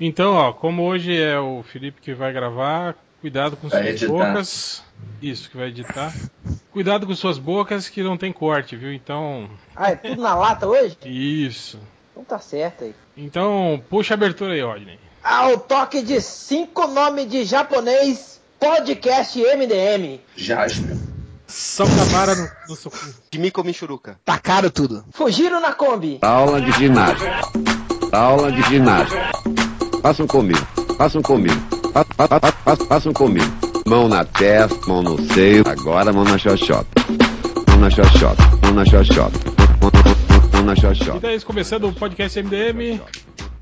Então, ó, como hoje é o Felipe que vai gravar, cuidado com Vai suas editar. bocas. Isso, que vai editar. Cuidado com suas bocas que não tem corte, viu? Então, Ah, é tudo na lata hoje? isso. Então tá certo aí. Então, puxa a abertura aí, Rodney. Ao toque de cinco nomes de japonês, podcast MDM. Jasper. São Camara no, no soco. De Miko Michuruca. Tacaram tudo. Fugiram na Kombi. Aula de ginástica. Aula de ginástica. Façam comigo. Façam comigo. Fa- fa- fa- fa- Façam comigo. Mão na testa, mão no seio. Agora mão na xoxota. Mão na xoxota. Mão na xoxota. Mão na xoxota. Então é isso, começando o podcast MDM.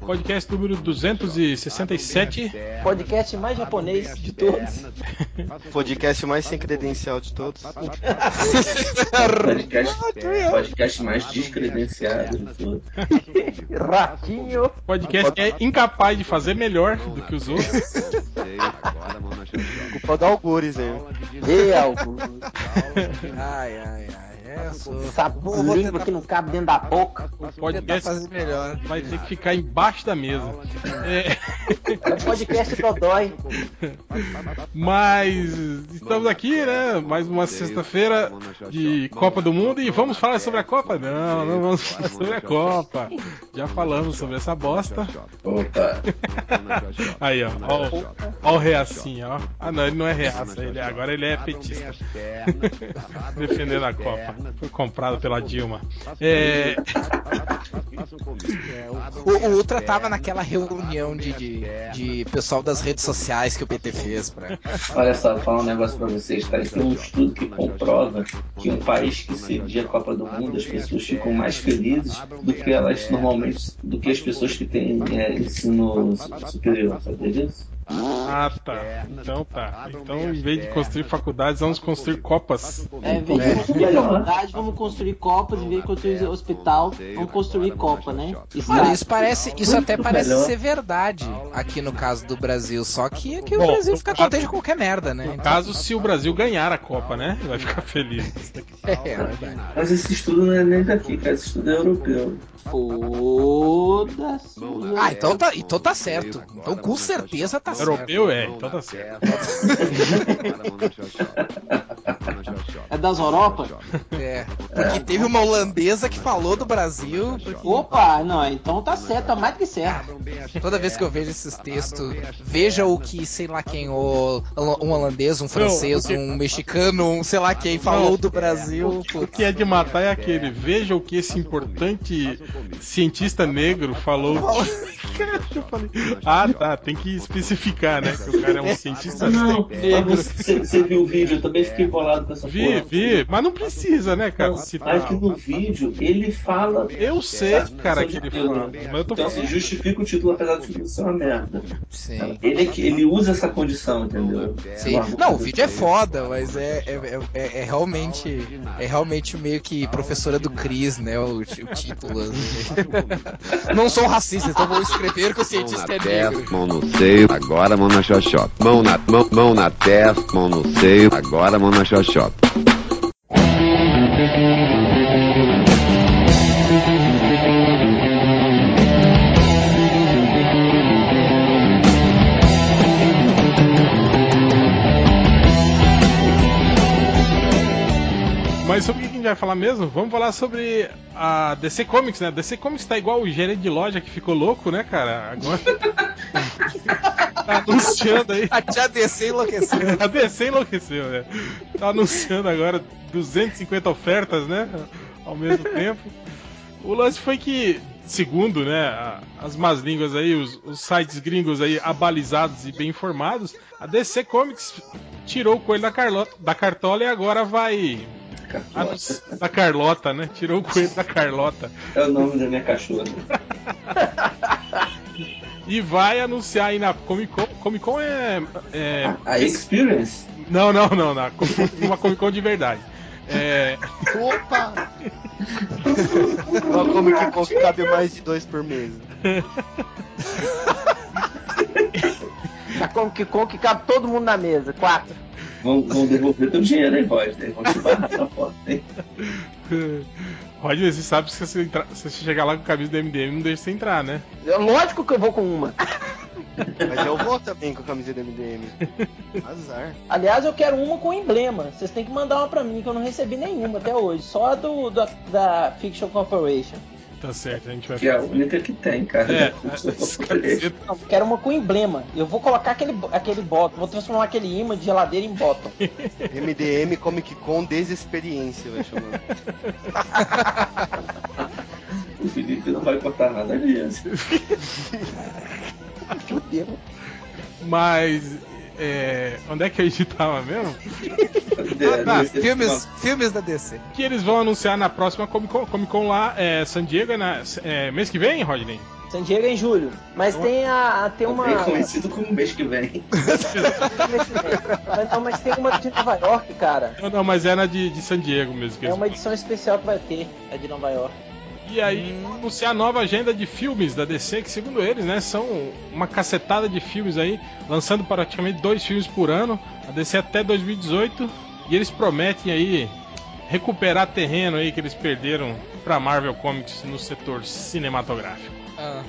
Podcast número 267. Podcast mais japonês de todos. Podcast mais sem credencial de todos. Podcast, podcast mais descredenciado de tudo. Ratinho. Podcast que é incapaz de fazer melhor do que os outros. Culpa do Algures aí. E algo. Ai, ai, ai. É, Vou- vou língua tentar- que não cabe dentro da boca. Podcast fazer melhor. vai ter que ficar embaixo da mesa. É, É o podcast Dodói. mas estamos aqui, né? Mais uma sexta-feira de Copa do Mundo e vamos falar sobre a Copa? Não, não vamos falar sobre a Copa. Já falamos sobre essa bosta. Opa. Aí, ó. Ó, o- ó o reacinha, ó. Ah, não, ele não é reaça. Ele, agora ele é petista. Defendendo a Copa. Foi comprado pela Dilma. É, O, o Ultra tava naquela reunião de, de, de pessoal das redes sociais que o PT fez pra. Olha só, vou falar um negócio pra vocês, cara. Tem um estudo que comprova que um país que cedia a Copa do Mundo, as pessoas ficam mais felizes do que elas normalmente, do que as pessoas que têm é, ensino superior, sabia disso? Ah, tá. Então tá. Então, em vez de construir faculdades, vamos construir copas. É, em vez de construir faculdade, vamos construir copas. Em vez de construir hospital, vamos construir copa, né? Olha, Estádio. isso parece. Isso até parece melhor. ser verdade aqui no caso do Brasil. Só que aqui o Brasil fica contente com qualquer merda, né? No caso, se o Brasil ganhar a Copa, né? Vai ficar feliz. É, é verdade. Mas esse estudo não é nem daqui, cara. Esse estudo é europeu. Foda-se. Ah, então tá, então tá certo. Então com certeza tá certo. Europeu é, então tá certo. É das Europa? É. Porque teve uma holandesa que falou do Brasil. porque Opa, não, então tá certo, tá mais que certo. Toda vez que eu vejo esses textos, veja o que, sei lá quem, o, um holandês, um francês, porque- um mexicano, um sei lá quem falou do Brasil. O que é de matar é aquele. Veja o que esse importante cientista negro falou. Eu falei, ah, tá, tem que especificar, né? Que o cara é um cientista Não, você, você viu o vídeo? Eu também fiquei bolado com essa Vi, porra. vi, mas não precisa, né, cara? Não, citar. mas que no vídeo ele fala. Eu sei, cara, que ele fala. Mas eu tô Então, assim, falando. justifica o título, apesar título ser uma merda. Sim. Ele, é ele usa essa condição, entendeu? Sim. Não, o vídeo é foda, mas é, é, é, é realmente é realmente meio que professora do Cris, né? O, o título. assim. Não sou racista, então vou escrever que o Mão cientista na é testa, mão no seio, agora mão na xoxota. Mão na, mão, mão na testa, mão no seio, agora mão na xoxota. Gente vai falar mesmo? Vamos falar sobre a DC Comics, né? DC Comics tá igual o gerente de loja que ficou louco, né, cara? Agora. tá anunciando aí. A DC enlouqueceu. A DC enlouqueceu, né? Tá anunciando agora 250 ofertas, né? Ao mesmo tempo. O lance foi que, segundo, né, as más línguas aí, os, os sites gringos aí abalizados e bem informados, a DC Comics tirou o coelho da, Carlo- da cartola e agora vai. Da Carlota, né? Tirou o coelho da Carlota. É o nome da minha cachorra. E vai anunciar aí na Comic Con. Comic Con é. é A Experience? não, não, não, na, uma Comic Con de verdade. É, Opa! Uma Comic Con que cabe mais de dois por mês. Na Comic Con que cabe todo mundo na mesa. Quatro. Vão, vão devolver teu dinheiro aí, Roger. Vão te barrar essa porta, hein? Roger, você sabe que se você, entrar- se você chegar lá com a camisa do MDM, não deixa você entrar, né? É Lógico que eu vou com uma. Mas eu vou também com a camiseta do MDM. Azar. Aliás, eu quero uma com emblema. Vocês têm que mandar uma pra mim, que eu não recebi nenhuma até hoje. Só a do, do- da Fiction Corporation. Tá certo, a gente vai Que é a única que tem, cara. É, eu quero uma com emblema. Eu vou colocar aquele, aquele bottom. Vou transformar aquele imã de geladeira em bottom. MDM Comic Con Desexperiência, vai chamar. O Felipe não vai cortar nada disso. Fudeu. Mas. É, onde é que a gente tava mesmo? É, tá, Filmes, filmes da DC. Que eles vão anunciar na próxima Comic Con, Comic Con lá, é, San Diego, é na, é, mês que vem, Rodney? San Diego é em julho. Mas tem a. a- tem uma. Bem conhecido como mês que vem. Mas não, mas tem uma de Nova York, cara. Não, não, mas é na de, de San Diego mesmo. Que É uma edição especial que vai ter, a de Nova York. E aí, vão anunciar a nova agenda de filmes da DC, que segundo eles, né, são uma cacetada de filmes aí, lançando praticamente dois filmes por ano, a DC até 2018, e eles prometem aí recuperar terreno aí que eles perderam pra Marvel Comics no setor cinematográfico. Ah,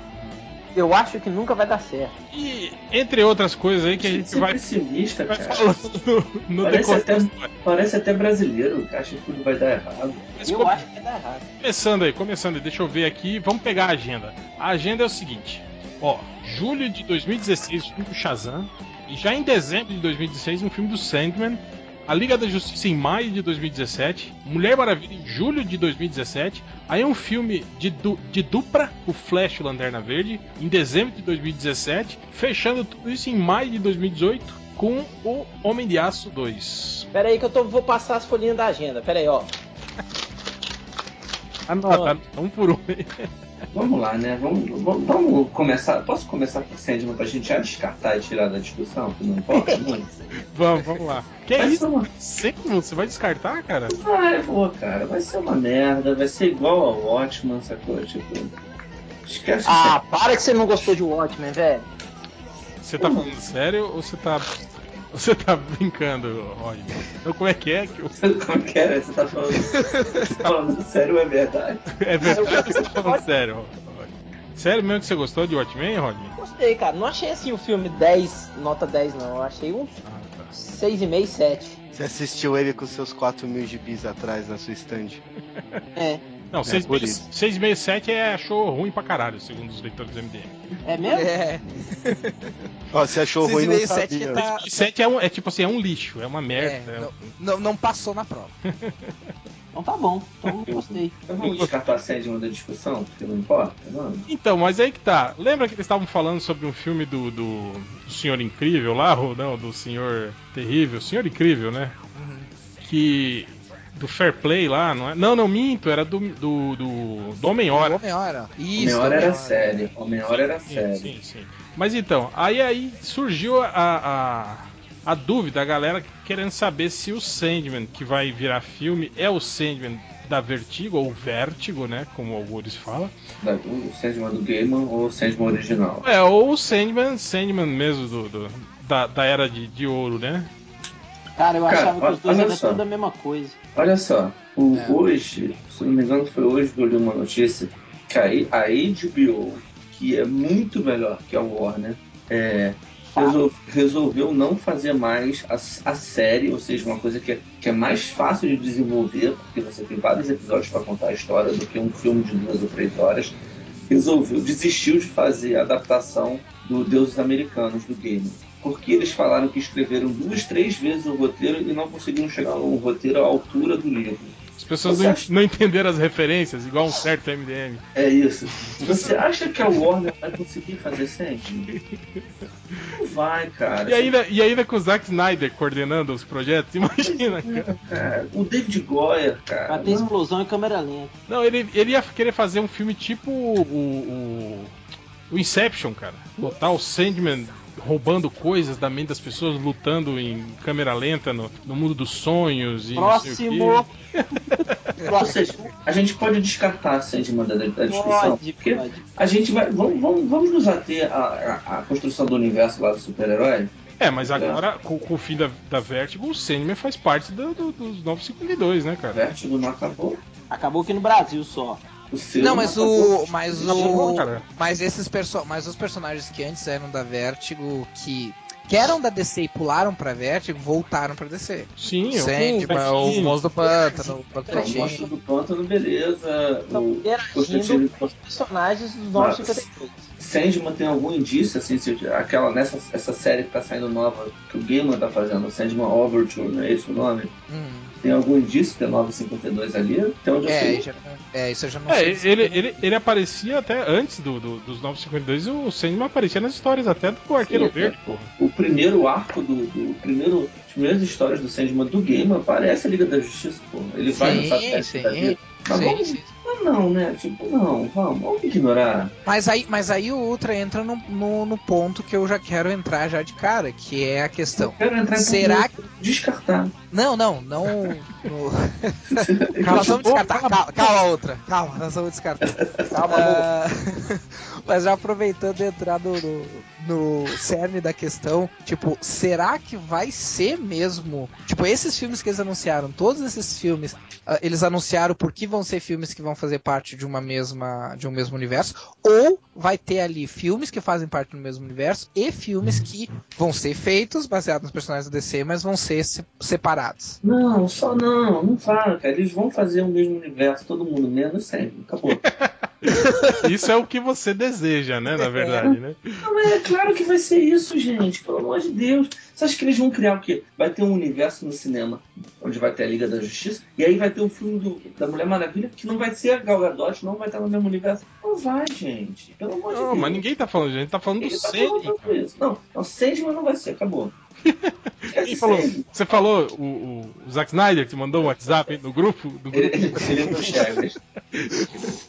Eu acho que nunca vai dar certo. E entre outras coisas aí que a gente vai, pessimista, vai cara. falando no, no Parece até, parece até brasileiro que acha que tudo vai dar errado. Mas Eu como- acho que vai dar errado. Começando aí, começando aí, deixa eu ver aqui, vamos pegar a agenda. A agenda é o seguinte: ó, julho de 2016, o filme do Shazam, e já em dezembro de 2016, um filme do Sandman, a Liga da Justiça em maio de 2017, Mulher Maravilha em julho de 2017, aí um filme de, du de dupla, o Flash e o Lanterna Verde, em dezembro de 2017, fechando tudo isso em maio de 2018 com o Homem de Aço 2. Pera aí que eu tô, vou passar as folhinhas da agenda. Pera aí, ó. Anota, um por um. Vamos lá, né? Vamos, vamos, vamos começar. Posso começar com o Sandman pra gente já descartar e tirar da discussão? Que não importa muito. Vamos, vamos lá. Que Vai isso? ser uma... Sempre você vai descartar, cara? Vai, pô, cara. Vai ser uma merda. Vai ser igual ao Watchman, sacou? Tipo. Esquece Ah, para que você não gostou de Watchmen, velho. Você tá falando sério ou você tá. Você tá brincando, Roy? Então como é que é que eu... Como que é? Você tá falando, você tá falando sério ou é verdade? É verdade que você tá falando sério? Sério mesmo que você gostou de Watchmen, Rodney? Gostei, cara. Não achei assim o filme 10, nota 10, não. Eu achei um Ah, tá. 6,5, 7. Você assistiu ele com seus 4 mil gibis atrás na sua stand? É. Não, É, por 667 é achou ruim pra caralho, segundo os leitores do MDM. É mesmo? é. Ó, você achou ruim, não 6,5, 7 sabia. tá- 7 é, um, é tipo assim, é um lixo, é uma É, merda. é um- não, não, não passou na prova. Então tá bom. Então eu gostei. Então vamos descartar a Sandman da discussão, porque não importa, mano. Então, mas aí que tá. Lembra que eles estavam falando sobre um filme do, do, do Senhor Incrível lá, ou não, do Senhor Terrível? Senhor Incrível, né? Que. Do Fair Play lá, não é? Não, não, minto, era do. do, do, do Homem-Hora. Homem-Hora. Isso, Homem-Hora era sério. Homem-Hora era Sim, sério. sim, sim. Mas então, aí, aí surgiu a, a, a dúvida, a galera querendo saber se o Sandman que vai virar filme é o Sandman da Vertigo, ou Vertigo, né? Como alguns falam. Da- O Sandman do Gaiman ou o Sandman original? É, ou o Sandman, Sandman mesmo do, do- da, da era de, de ouro, né? Cara, eu Cara, achava que os dois eram só. tudo a mesma coisa. Olha só, o, É. hoje, se não me engano, foi hoje que eu li uma notícia que a, a HBO, que é muito melhor que a Warner, é, resol- resolveu não fazer mais a, a série, ou seja, uma coisa que é, que é mais fácil de desenvolver, porque você tem vários episódios para contar a história do que um filme de duas ou três horas. Resolveu, desistiu de fazer a adaptação do Deuses Americanos do game. Porque eles falaram que escreveram duas, três vezes o roteiro e não conseguiram chegar no roteiro à altura do livro. As pessoas não, acha- não entenderam as referências, igual um certo MDM. É isso. Você acha que a Warner vai conseguir fazer sempre? Não vai, cara. E ainda, e ainda com o Zack Snyder coordenando os projetos, imagina, cara. Cara, o David Goyer, cara. Vai ter não- explosão em câmera lenta. Não, ele, ele ia querer fazer um filme tipo o, o, o Inception, cara. Botar o Sandman roubando coisas da mente das pessoas, lutando em câmera lenta no, no mundo dos sonhos e Próximo. seja, a gente pode descartar a Sandman da, da discussão. Pode, porque pode. a gente vai. Vamos, vamos, vamos nos ater à, à, à construção do universo lá do super-herói? É, mas agora, com, com o fim da, da Vertigo, o Sandman faz parte do, do- dos 952, né, cara? Vértigo não acabou. Acabou aqui no Brasil só. O seu Não, mas acabou. o. Mas bom, o. Mas esses perso mas os personagens que antes eram da Vertigo, que, que eram da DC e pularam pra Vertigo, voltaram pra DC. Sim, eu- Sandman, o Sim. Monstro do Pântano, o o Monstro do Pântano, beleza. Estão O interagindo com os personagens dos novos Mas- 52. Sandman tem algum indício, assim, se aquela, nessa essa série que tá saindo nova, que o Gaiman tá fazendo, Sandman Overture, não é esse o nome? Hum. Tem algum indício ter 952 ali? Até onde eu É, sei. já- é, isso eu já não É, sei. ele, ele, ele aparecia até antes do, do- dos 952 e o Sandman aparecia nas histórias até do Arqueiro Sim, Verde, porra. O primeiro arco do. do primeiro, as primeiras histórias do Sandman do Gaiman aparece a Liga da Justiça, pô. Ele vai no Sim, satélite sim. da vida. Mas Sim, vamos, sim. Não, né? Tipo, não, vamos, vamos ignorar. Mas aí, mas aí o Ultra entra no, no, no ponto que eu já quero entrar já de cara, que é a questão. Quero entrar Será ponto descartar. Não, não, não. no- Calma, nós vamos descartar. Calma, calma, outra. Calma, nós vamos descartar. Calma, Ah, Mas já aproveitando entrar no, no, no cerne da questão, tipo, será que vai ser mesmo? Tipo, esses filmes que eles anunciaram, todos esses filmes, ah, eles anunciaram porque vão ser filmes que vão fazer parte de uma mesma, de um mesmo universo, ou vai ter ali filmes que fazem parte do mesmo universo e filmes que vão ser feitos baseados nos personagens da DC, mas vão ser se- separados. Não, só não, não fala, cara. Eles vão fazer o mesmo universo, todo mundo, menos Sandman. Acabou. Isso é o que você deseja, né? Na verdade, né? Não, é claro que vai ser isso, gente. Pelo amor de Deus. Você acha que eles vão criar o quê? Vai ter um universo no cinema, onde vai ter a Liga da Justiça, e aí vai ter o filme do- da Mulher Maravilha, que não vai ser a Gal Gadot, não vai estar no mesmo universo. Não vai, gente. Pelo amor de Não, Deus. mas ninguém tá falando, gente. Tá falando do Ele tá Sandman. Não, não, Sandman não vai ser, acabou. Esquece Quem falou? Você falou o, o, o Zack Snyder te mandou um WhatsApp aí no grupo? Do Ele, grupo ele, ele é do Chagas.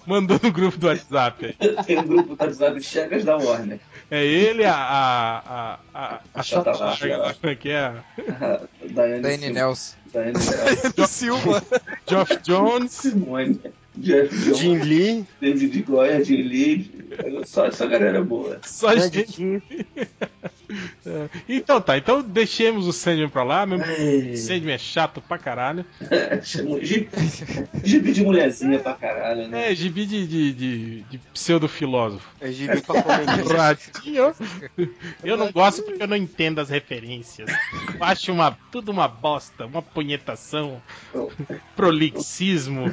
mandou no grupo do WhatsApp. aí. Tem um grupo do WhatsApp de Chagas da Warner. É ele, a. a. a. a, A Chata Larga. Como é que é? A Daiane Nelson. Daiane Nelson. Silva. Geoff Jones. Simone. Jeff Jones. Jim Lee, David Goya, Jim Lee. Só essa galera boa. Só Andy gente. É. Então tá, então deixemos o Sandman pra lá. Mesmo. Ai. Sandman é chato pra caralho. Gibi gibi de mulherzinha pra caralho, né? É, gibi de, de, de, de pseudo-filósofo. É gibi pra. Ratinho. Eu não gosto porque eu não entendo as referências. Eu acho uma, tudo uma bosta, uma punhetação, prolixismo.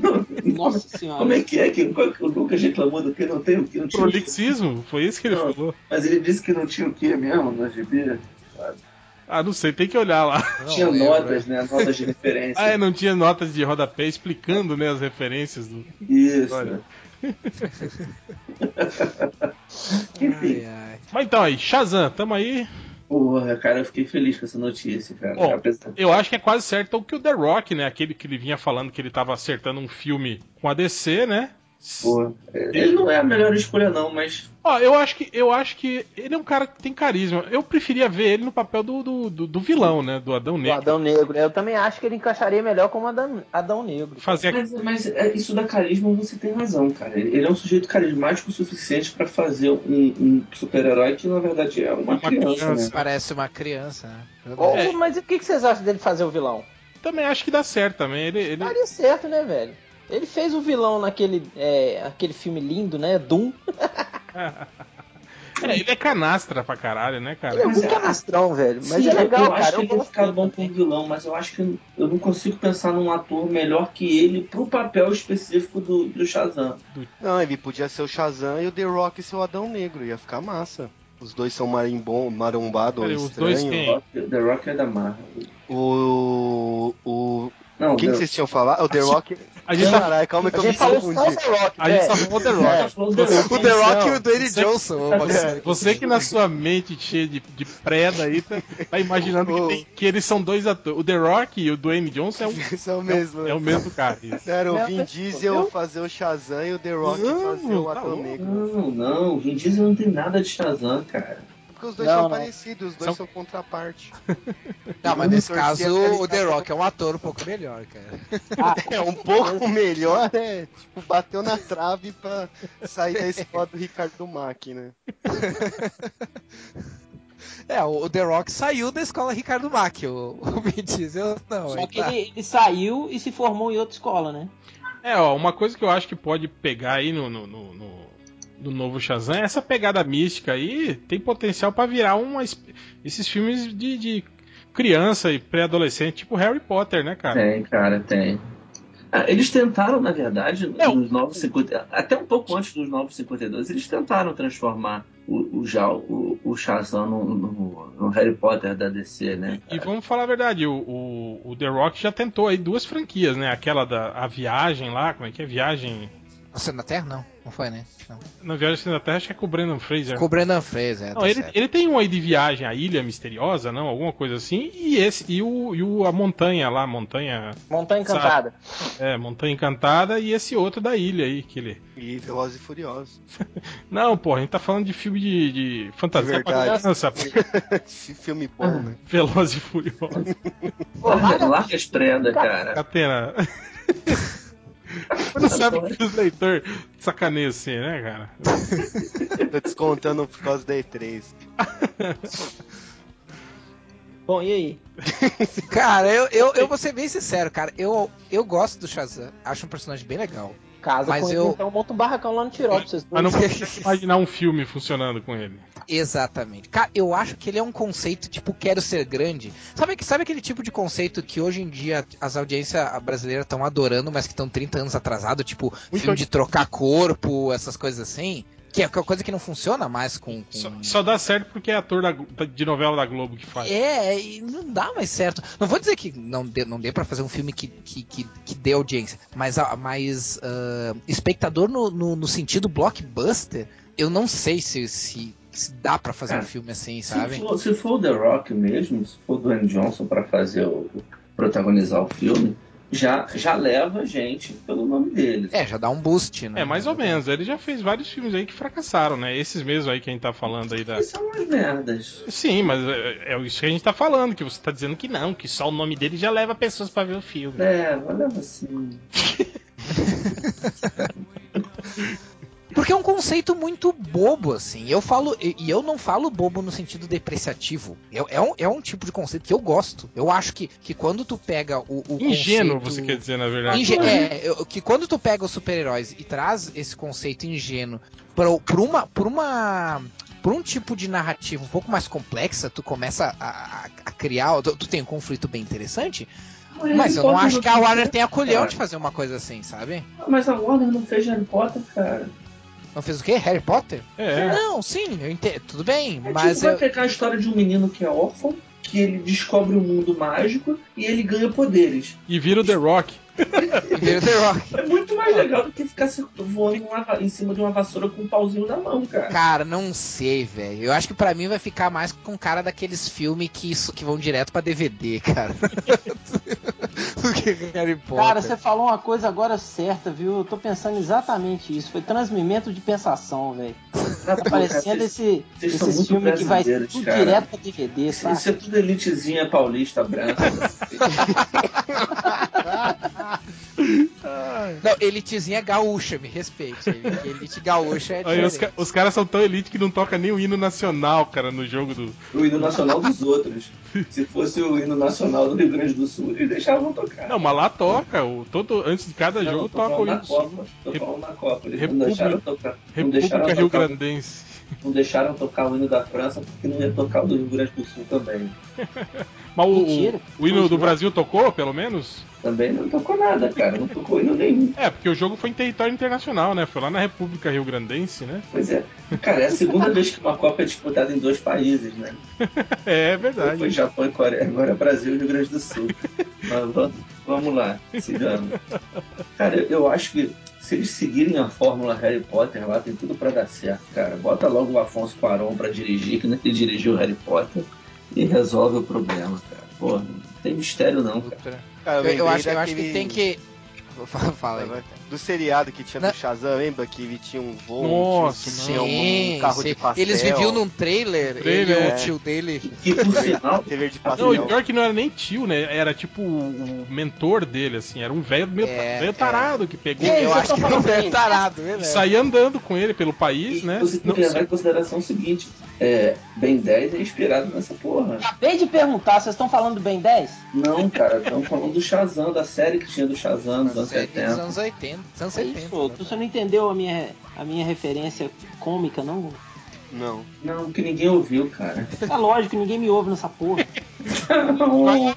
Nossa senhora. Como é que é que, o Lucas reclamou do que não tem o que não tinha? Prolixismo? Foi isso que ele Não. falou. Mas ele disse que não tinha o que mesmo no gibi? Ah, não sei, tem que olhar lá. tinha lembro. notas, né? Notas de referência. Ah, é, não tinha notas de rodapé explicando né, as referências do. Isso. Olha. Enfim. Ai, ai. Mas então aí, Shazam, tamo aí. Porra, cara, eu fiquei feliz com essa notícia, cara. Bom, Eu acho que é quase certo o que o The Rock, né? Aquele que ele vinha falando que ele tava acertando um filme com a DC, né? Porra, ele não é a melhor escolha, não, mas. Ó, eu acho que eu acho que ele é um cara que tem carisma. Eu preferia ver ele no papel do, do, do- do vilão, né? Do Adão Negro. Adão Negro. Eu também acho que ele encaixaria melhor como Adão, Adão Negro. Fazer Mas, mas é, isso da carisma você tem razão, cara. Ele é um sujeito carismático o suficiente pra fazer um, um super-herói que na verdade é uma, Uma criança, criança. né? Parece uma criança, né? Ou- É. Mas o que que vocês acham dele fazer o vilão? também acho que dá certo também. Ele, ele... Daria certo, né, velho? Ele fez o vilão naquele é, aquele filme lindo, né? Doom. É, ele é canastra pra caralho, né, Ele é cara? Mas muito é- canastrão, velho. Mas Sim, é legal, eu cara. acho que Eu ele ia ficar bom como vilão, mas eu acho que eu não consigo pensar num ator melhor que ele pro papel específico do, do Shazam. Não, ele podia ser o Shazam e o The Rock ser o Adão Negro. Ia ficar massa. Os dois são marimbom, marombado ou Peraí, os dois estranho. quem? The Rock é da Marvel. O. O. Não, Quem The- vocês tinham falado? O The Rock. A gente tá, Caralho, calma que A eu me gente falou só confundi. o The Rock, a gente é. só falou The É, Rock. falou The Rock. O The Rock e o Dwayne você- Johnson. Marcelo. Você que na sua mente cheia de, de preda aí tá, tá imaginando que, tem- que eles são dois atores. O The Rock e o Dwayne Johnson é, um, Isso é o mesmo. é o mesmo cara. Isso. Era o Vin mas- Diesel eu- fazer o Shazam e o The Rock Não, fazer o tá Adão louco. Negro. Não, não, Vin Diesel não tem nada de Shazam, cara. Porque os dois Não, são não. parecidos, os dois São- são, contraparte. Não, mas nesse caso o The Rock é um ator um pouco melhor, cara. Ah, É um pouco melhor, é tipo, bateu na trave pra sair da escola do Ricardo Mack, né? É, o The Rock saiu da escola Ricardo Mack, o, o Vin Diesel não. Só que tá- ele, ele saiu e se formou em outra escola, né? É, ó, uma coisa que eu acho que pode pegar aí no, no, no, no- no novo Shazam essa pegada mística aí tem potencial pra virar uma, es- esses filmes de, de criança e pré-adolescente, tipo Harry Potter, né, cara? Tem, cara, tem. Ah, eles tentaram, na verdade, É, nos novos 50, até um pouco antes dos novos 52, eles tentaram transformar o, o, Já- o, o Shazam no, no- no Harry Potter da DC, né? E vamos falar a verdade, o, o, o The Rock já tentou aí duas franquias, né? Aquela da a viagem lá, como é que é? Viagem. Você na Terra? Não, não foi, né? Não. Na Viagem da Terra, acho que é com o Brendan Fraser. Com o Brendan Fraser, é, Não, tá ele, ele tem um aí de viagem, a Ilha Misteriosa, não? Alguma coisa assim. E esse, e o, e o a montanha lá, montanha. Montanha Encantada. É, Montanha Encantada e esse outro da ilha aí, que ele. E Velozes e Furiosos. Não, pô, a gente tá falando de filme de, de fantasia De pra criança, pô. Esse filme bom, né? Velozes e Furiosos. Larga, larga as prenda, cara. Catena. Você não sabe que os leitores sacaneiam assim, né, cara? Tô descontando por causa da E3. Bom, e aí? Cara, eu, eu, eu vou ser bem sincero, cara. Eu, eu gosto do Shazam. Acho um personagem bem legal. Casa Mas com eu- ele, então monta um barracão lá no Tirol pra vocês Mas não consigo imaginar um filme funcionando com ele. Exatamente. Cara, eu acho que ele é um conceito tipo quero ser grande. Sabe, sabe aquele tipo de conceito que hoje em dia as audiências brasileiras estão adorando, mas que estão 30 anos atrasado, tipo filme de trocar corpo, essas coisas assim? Que é uma coisa que não funciona mais com. com- Só, só dá certo porque é ator da- de novela da Globo que faz. É, e não dá mais certo. Não vou dizer que não dê, não dê pra fazer um filme que, que, que, que dê audiência, mas, mas ah, espectador no, no, no sentido blockbuster, eu não sei se, se, se dá pra fazer um Cara, filme assim, Se sabe? for, se for o The Rock mesmo, se for o Dwayne Johnson para fazer o protagonizar o filme, já, já leva gente pelo nome dele. É, já dá um boost, né? É, mais ou menos. Ele já fez vários filmes aí que fracassaram, né? Esses mesmos aí que a gente tá falando aí da. Isso são umas merdas. Sim, mas é, é isso que a gente tá falando, que você tá dizendo que não, que só o nome dele já leva pessoas pra ver o filme. É, leva assim. Porque é um conceito muito bobo, assim. Eu falo, e eu não falo bobo no sentido depreciativo. É, é, um, é um tipo de conceito que eu gosto. Eu acho que, que quando tu pega o. o Ingênuo, conceito- você quer dizer, na verdade. Inge- é, que quando tu pega os super-heróis e traz esse conceito ingênuo pra, por uma. Por uma. Por um tipo de narrativa um pouco mais complexa, tu começa a, a- a criar. Tu, tu tem um conflito bem interessante, mas eu não acho que a Warner tenha colhão Cara. de fazer uma coisa assim, sabe? Mas a Warner não fez Harry Potter, cara. Não fez o quê? Harry Potter? É. Não, sim, eu entendo. Tudo bem, É mas tipo, vai eu. pegar a história de um menino que é órfão, que ele descobre um mundo mágico e ele ganha poderes. E vira o The Rock. Vira The Rock. É muito mais legal do que ficar se- voando numa va- em cima de uma vassoura com um pauzinho na mão, cara. Cara, não sei, velho. Eu acho que pra mim vai ficar mais com cara daqueles filmes que, isso- que vão direto pra DVD, cara. Do que Harry Potter. Cara, você falou uma coisa agora certa, viu? Eu tô pensando exatamente isso. Foi transmimento de pensação, velho. Tá parecendo esse, muito filmes que vai tudo cara. direto pra DVD, Isso, isso sabe? é tudo elitezinha paulista branca. Não, elitezinha gaúcha, me respeite. Elite, gaúcha é os, ca- os caras são tão elite que não toca nem o hino nacional, cara, no jogo do. o hino nacional dos outros. Se fosse o hino nacional do Rio Grande do Sul, eles deixavam tocar. Não, mas lá toca. O, todo, antes de cada Não, jogo toca o hino. Copa. Rep- na Copa. Eles República- não deixaram tocar. Não deixaram, República Rio tocar, Grandense. não deixaram tocar o hino da França porque não ia tocar o do Rio Grande do Sul também. Mas o, Mentira. o, o hino do. Brasil tocou, pelo menos? Também não tocou nada, cara. Não tocou hino nenhum. É, porque o jogo foi em território internacional, né? Foi lá na República Rio Grandense, né? Pois é. Cara, é a segunda vez que uma Copa é disputada em dois países, né? É Foi verdade. Japão e Coreia, agora é Brasil e Rio Grande do Sul. Mas vamos, vamos lá, sigamos. Cara, eu, acho que se eles seguirem a fórmula Harry Potter lá, tem tudo pra dar certo, cara. Bota logo o Afonso Cuarón pra dirigir, que nem ele dirigiu Harry Potter, e resolve o problema, cara. Pô, não tem mistério não, cara. Cara, Eu, eu acho, eu acho que tem que. Fala, aí. Do seriado que tinha Não. do Shazam, lembra? Que ele tinha um voo, Nossa, que tinha um, um carro sim. de pastel. Eles viviam num trailer, Trailer, ele e é. o tio dele. E por sinal, Trailer de Não, pastel. e pior que não era nem tio, né? Era tipo o, o mentor dele, assim. Era um velho meio É, velho é. tarado que pegou É, Eu acho tão que não falando é bem. tarado, e saía andando com ele pelo país, e né? você tem Não, que levar em consideração o seguinte: é, Ben 10 é inspirado nessa porra. Acabei de perguntar, vocês estão falando do Ben 10? Não, cara, estamos falando do Shazam, da série que tinha do Shazam anos Série dos 80. anos 80. dos Anos É 70. isso, né? você não entendeu a minha, a minha referência cômica, não? Não. Não, que ninguém ouviu, cara. Tá lógico, ninguém me ouve nessa porra. Chamar,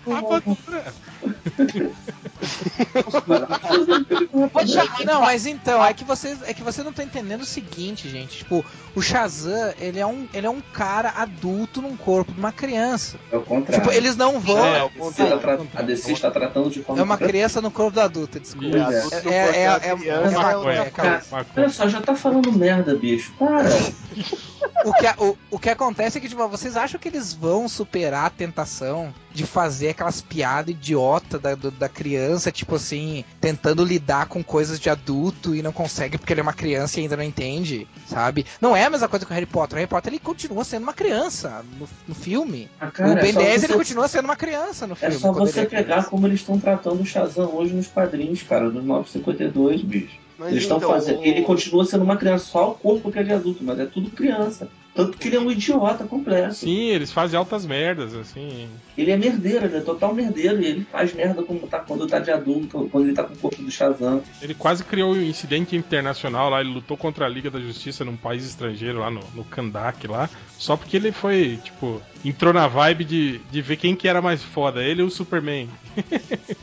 não, mas então, é que você é que você não tá entendendo o seguinte, gente. Tipo, o Shazam, ele é um, ele é um cara adulto num corpo de uma criança. É o contrário. Tipo, eles não vão. É, É, tá a DC está tratando de forma uma completamente- criança no corpo do adulto, desculpa. É. Adulto É, é, é, é, é. Olha só, já tá falando merda, bicho. Para. O que, o, o que acontece é que, tipo, vocês acham que eles vão superar a tentação de fazer aquelas piadas idiota da, do- da criança, tipo assim, tentando lidar com coisas de adulto e não consegue porque ele é uma criança e ainda não entende, sabe? Não é a mesma coisa que o Harry Potter. O Harry Potter ele continua sendo uma criança no, no filme. Ah, cara, o Ben é só 10 você- ele continua sendo uma criança no É filme. só quando você ele é pegar criança. como eles estão tratando o Shazam hoje nos quadrinhos, cara, dos 952, bicho. Mas eles estão então, fazendo. o- Ele continua sendo uma criança, só o corpo que é de adulto, mas é tudo criança. Tanto que ele é um idiota completo. Sim, eles fazem altas merdas, assim. Ele é merdeiro, ele é total merdeiro, e ele faz merda quando tá, quando tá de adulto, quando ele tá com o corpo do Shazam. Ele quase criou um incidente internacional lá, ele lutou contra a Liga da Justiça num país estrangeiro, lá no, no Kandak lá, só porque ele foi, tipo, entrou na vibe de, de ver quem que era mais foda, ele ou o Superman.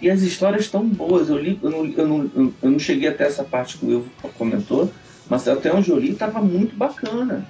E as histórias estão boas. Eu li, eu não, eu, não, eu- eu não cheguei até essa parte que o Ivo comentou, mas até onde eu li tava muito bacana.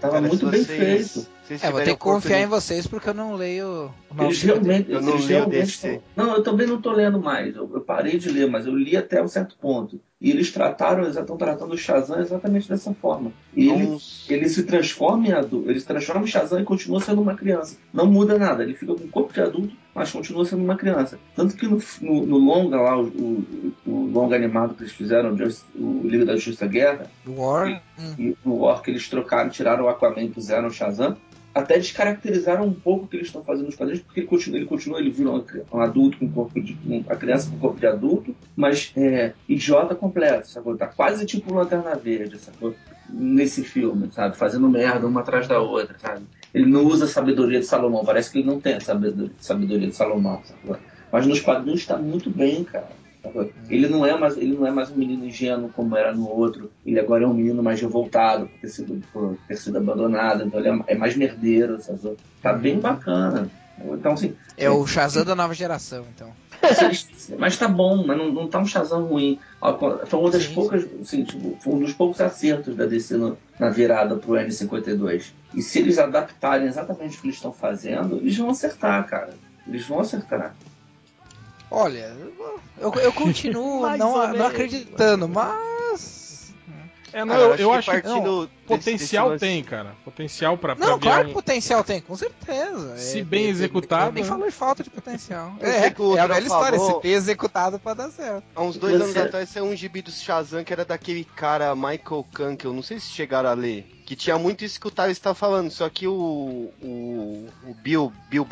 Tava cara, muito se bem vocês- feito. vocês É, vou ter que confiar em vocês porque eu não leio o Eles realmente. Eu não eles realmente Não, eu também não tô lendo mais. Eu, eu parei de ler, mas eu li até um certo ponto. E eles trataram, eles estão tratando o Shazam exatamente dessa forma. E ele, ele se transforma em adulto. Ele se transforma em Shazam e continua sendo uma criança. Não muda nada. Ele fica com o corpo de adulto, mas continua sendo uma criança. Tanto que no, no, no longa lá, o, o, o longa animado que eles fizeram, o o Liga da Justiça Guerra, War. Hum. e o Orc eles trocaram, tiraram o Aquaman e puseram o Shazam, até descaracterizaram um pouco o que eles estão fazendo nos quadrinhos, porque ele continua, ele continua, ele vira um, um adulto com corpo de. Um, a criança com corpo de adulto, mas é, idiota completo, sacou? Tá quase tipo Lanterna Verde, sacou? Nesse filme, sabe? Fazendo merda uma atrás da outra, sabe? Ele não usa a sabedoria de Salomão, parece que ele não tem a sabedoria, de Salomão, sacou? Mas nos quadrinhos tá muito bem, cara. Sacou? Ele não, é mais, ele não é mais um menino ingênuo como era no outro. Ele agora é um menino mais revoltado por ter sido, por ter sido abandonado. Então ele é, é mais merdeiro, sabe? Tá bem bacana. Então, assim, É o Shazam da nova geração, então. mas tá bom, mas não, não tá um Shazam ruim. Foi uma das Sim, poucas, assim, tipo, foi um dos poucos acertos da DC na virada pro N52. E se eles adaptarem exatamente o que eles estão fazendo, eles vão acertar, cara. Eles vão acertar. Olha, eu, eu continuo não, não acreditando, mas. É, não, Cara, eu, acho eu que acho que desse- potencial desse lance- tem, cara. Potencial pra, pra Não, claro que um- potencial tem, com certeza. Se É, bem é, executado, Eu nem né? falou em falta de potencial. Eu É, sei que o é a velha história, se bem executado pra dar certo. Há uns dois Você- anos atrás saiu um gibi do Shazam que era daquele cara Michael Kunkel, não sei se chegaram a ler. Que tinha muito isso que o tá falando, só que o, o, o Bill, Bill